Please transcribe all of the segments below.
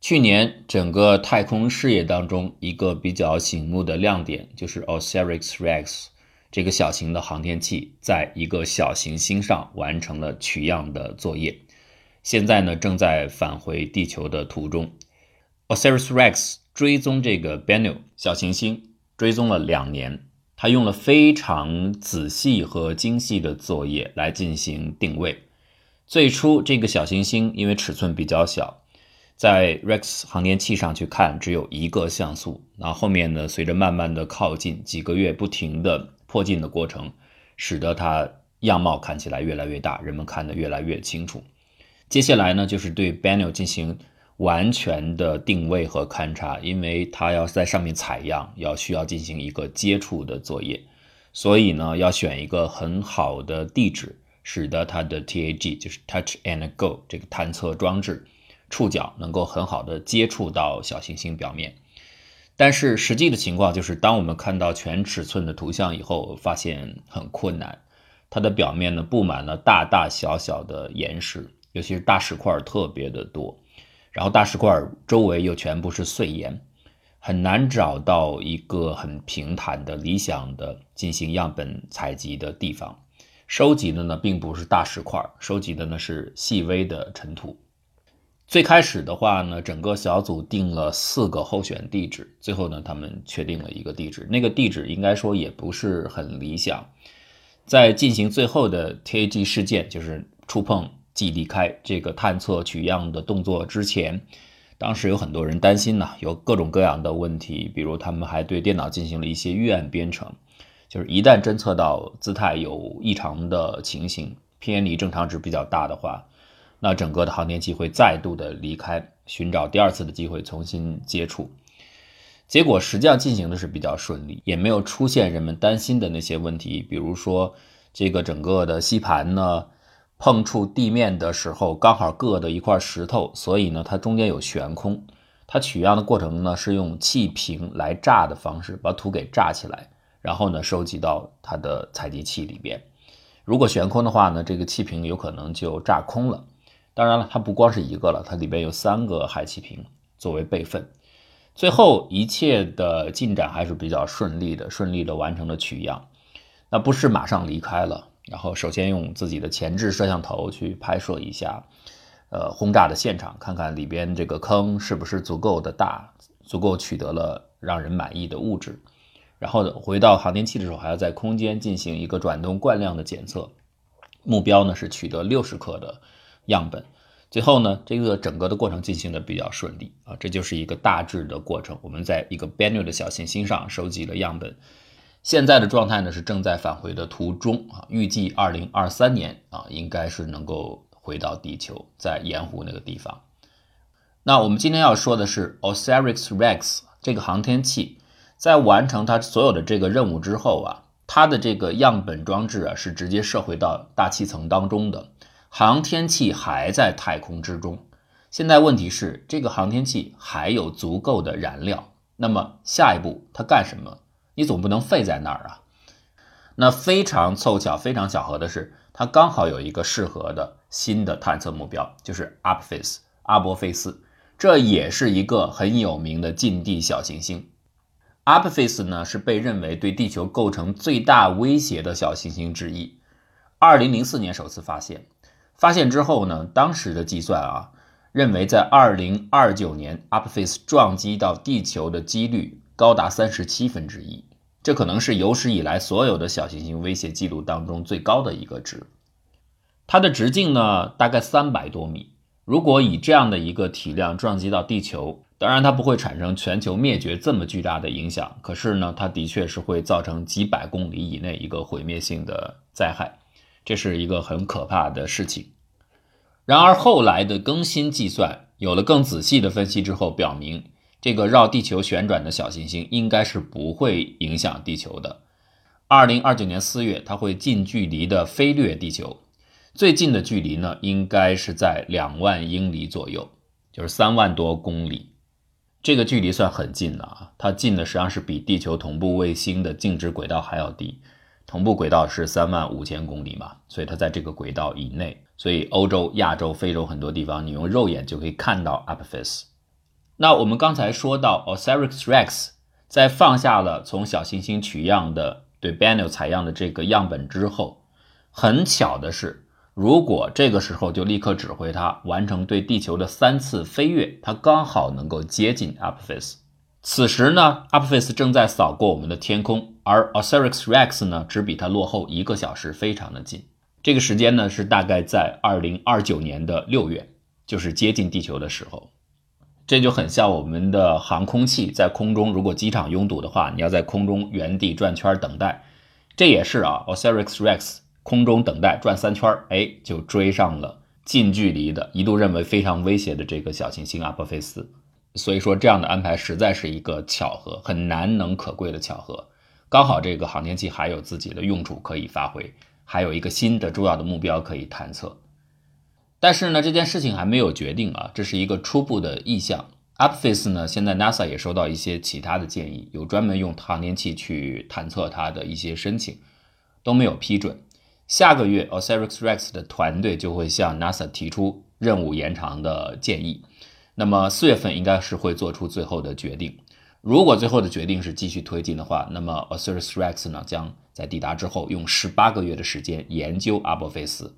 去年整个太空事业当中，一个比较醒目的亮点就是 Osiris-Rex 这个小型的航天器，在一个小行星上完成了取样的作业，现在呢正在返回地球的途中。Osiris-Rex 追踪这个 Bennu 小行星追踪了两年，他用了非常仔细和精细的作业来进行定位。最初这个小行星因为尺寸比较小。在 Rex 航天器上去看，只有一个像素。那后面呢？随着慢慢的靠近，几个月不停的迫近的过程，使得它样貌看起来越来越大，人们看得越来越清楚。接下来呢，就是对 Bennu 进行完全的定位和勘察，因为它要在上面采样，要需要进行一个接触的作业，所以呢，要选一个很好的地址，使得它的 TAG 就是 Touch and Go 这个探测装置。触角能够很好的接触到小行星表面，但是实际的情况就是，当我们看到全尺寸的图像以后，发现很困难。它的表面呢布满了大大小小的岩石，尤其是大石块特别的多，然后大石块周围又全部是碎岩，很难找到一个很平坦的理想的进行样本采集的地方。收集的呢并不是大石块，收集的呢是细微的尘土。最开始的话呢，整个小组定了四个候选地址，最后呢，他们确定了一个地址。那个地址应该说也不是很理想。在进行最后的 TAG 事件，就是触碰即离开这个探测取样的动作之前，当时有很多人担心呢，有各种各样的问题，比如他们还对电脑进行了一些预案编程，就是一旦侦测到姿态有异常的情形，偏离正常值比较大的话。那整个的航天器会再度的离开，寻找第二次的机会重新接触。结果实际上进行的是比较顺利，也没有出现人们担心的那些问题，比如说这个整个的吸盘呢碰触地面的时候刚好硌的一块石头，所以呢它中间有悬空。它取样的过程呢是用气瓶来炸的方式把土给炸起来，然后呢收集到它的采集器里边。如果悬空的话呢，这个气瓶有可能就炸空了。当然了，它不光是一个了，它里边有三个氦气瓶作为备份。最后一切的进展还是比较顺利的，顺利的完成了取样。那不是马上离开了，然后首先用自己的前置摄像头去拍摄一下，呃，轰炸的现场，看看里边这个坑是不是足够的大，足够取得了让人满意的物质。然后回到航天器的时候，还要在空间进行一个转动惯量的检测，目标呢是取得六十克的。样本，最后呢，这个整个的过程进行的比较顺利啊，这就是一个大致的过程。我们在一个 Bennu 的小行星上收集了样本，现在的状态呢是正在返回的途中啊，预计二零二三年啊应该是能够回到地球，在盐湖那个地方。那我们今天要说的是 Osiris-Rex 这个航天器，在完成它所有的这个任务之后啊，它的这个样本装置啊是直接射回到大气层当中的。航天器还在太空之中，现在问题是这个航天器还有足够的燃料，那么下一步它干什么？你总不能废在那儿啊。那非常凑巧、非常巧合的是，它刚好有一个适合的新的探测目标，就是阿波菲斯。阿波菲斯，这也是一个很有名的近地小行星。阿波菲斯呢，是被认为对地球构成最大威胁的小行星之一。二零零四年首次发现。发现之后呢，当时的计算啊，认为在二零二九年 a p p h a c e 撞击到地球的几率高达三十七分之一，这可能是有史以来所有的小行星威胁记录当中最高的一个值。它的直径呢，大概三百多米。如果以这样的一个体量撞击到地球，当然它不会产生全球灭绝这么巨大的影响，可是呢，它的确是会造成几百公里以内一个毁灭性的灾害。这是一个很可怕的事情。然而后来的更新计算有了更仔细的分析之后，表明这个绕地球旋转的小行星应该是不会影响地球的。二零二九年四月，它会近距离的飞掠地球，最近的距离呢，应该是在两万英里左右，就是三万多公里。这个距离算很近了啊，它近的实际上是比地球同步卫星的静止轨道还要低。同步轨道是三万五千公里嘛，所以它在这个轨道以内，所以欧洲、亚洲、非洲很多地方，你用肉眼就可以看到 Apophis。那我们刚才说到 Osiris-Rex 在放下了从小行星取样的对 Bennu 采样的这个样本之后，很巧的是，如果这个时候就立刻指挥它完成对地球的三次飞跃，它刚好能够接近 Apophis。此时呢，Apophis 正在扫过我们的天空，而 Osiris-Rex 呢只比它落后一个小时，非常的近。这个时间呢是大概在二零二九年的六月，就是接近地球的时候。这就很像我们的航空器在空中，如果机场拥堵的话，你要在空中原地转圈等待。这也是啊，Osiris-Rex 空中等待转三圈，哎，就追上了近距离的、一度认为非常威胁的这个小行星阿波菲斯。所以说，这样的安排实在是一个巧合，很难能可贵的巧合。刚好这个航天器还有自己的用处可以发挥，还有一个新的重要的目标可以探测。但是呢，这件事情还没有决定啊，这是一个初步的意向。Apophis 呢，现在 NASA 也收到一些其他的建议，有专门用航天器去探测它的一些申请，都没有批准。下个月 Osiris-Rex 的团队就会向 NASA 提出任务延长的建议，那么四月份应该是会做出最后的决定。如果最后的决定是继续推进的话，那么 Osiris-Rex 呢将在抵达之后用十八个月的时间研究阿波菲斯。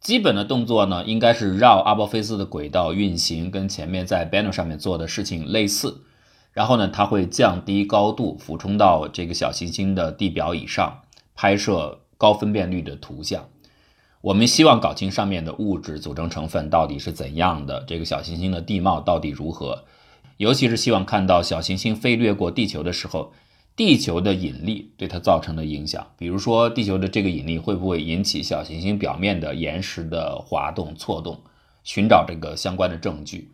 基本的动作呢，应该是绕阿波菲斯的轨道运行，跟前面在 Bennu 上面做的事情类似。然后呢，它会降低高度，俯冲到这个小行星的地表以上，拍摄高分辨率的图像。我们希望搞清上面的物质组成成分到底是怎样的，这个小行星的地貌到底如何，尤其是希望看到小行星飞掠过地球的时候。地球的引力对它造成的影响，比如说地球的这个引力会不会引起小行星表面的岩石的滑动、错动？寻找这个相关的证据。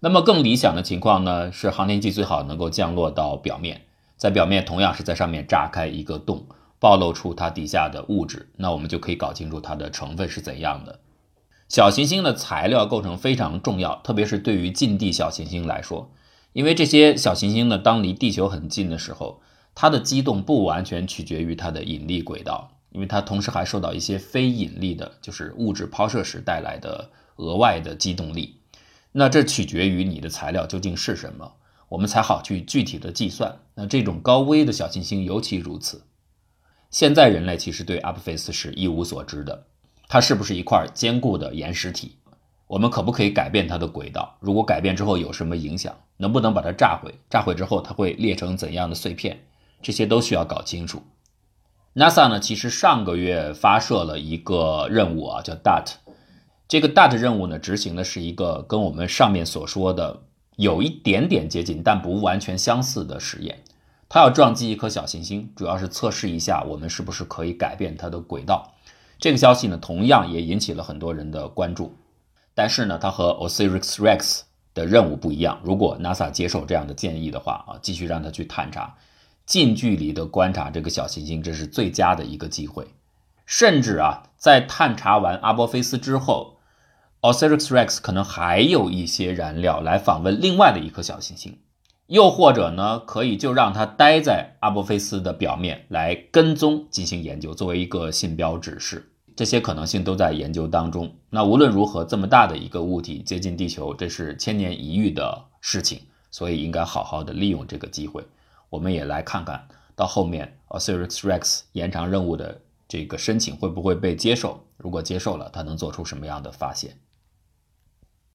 那么更理想的情况呢，是航天器最好能够降落到表面，在表面同样是在上面炸开一个洞，暴露出它底下的物质，那我们就可以搞清楚它的成分是怎样的。小行星的材料构成非常重要，特别是对于近地小行星来说，因为这些小行星呢，当离地球很近的时候。它的机动不完全取决于它的引力轨道，因为它同时还受到一些非引力的，就是物质抛射时带来的额外的机动力。那这取决于你的材料究竟是什么，我们才好去具体的计算。那这种高危的小行星尤其如此。现在人类其实对阿波菲斯是一无所知的，它是不是一块坚固的岩石体？我们可不可以改变它的轨道？如果改变之后有什么影响？能不能把它炸毁？炸毁之后它会裂成怎样的碎片？这些都需要搞清楚。NASA 呢，其实上个月发射了一个任务啊，叫 DART。这个 DART 任务呢，执行的是一个跟我们上面所说的有一点点接近，但不完全相似的实验。它要撞击一颗小行星，主要是测试一下我们是不是可以改变它的轨道。这个消息呢，同样也引起了很多人的关注。但是呢，它和 Osiris-Rex 的任务不一样。如果 NASA 接受这样的建议的话啊，继续让它去探查。近距离的观察这个小行星，这是最佳的一个机会。甚至啊，在探查完阿波菲斯之后，Osiris-Rex 可能还有一些燃料来访问另外的一颗小行星，又或者呢，可以就让它待在阿波菲斯的表面来跟踪进行研究，作为一个信标指示。这些可能性都在研究当中。那无论如何，这么大的一个物体接近地球，这是千年一遇的事情，所以应该好好的利用这个机会。我们也来看看到后面 Osiris-Rex 延长任务的这个申请会不会被接受？如果接受了，它能做出什么样的发现？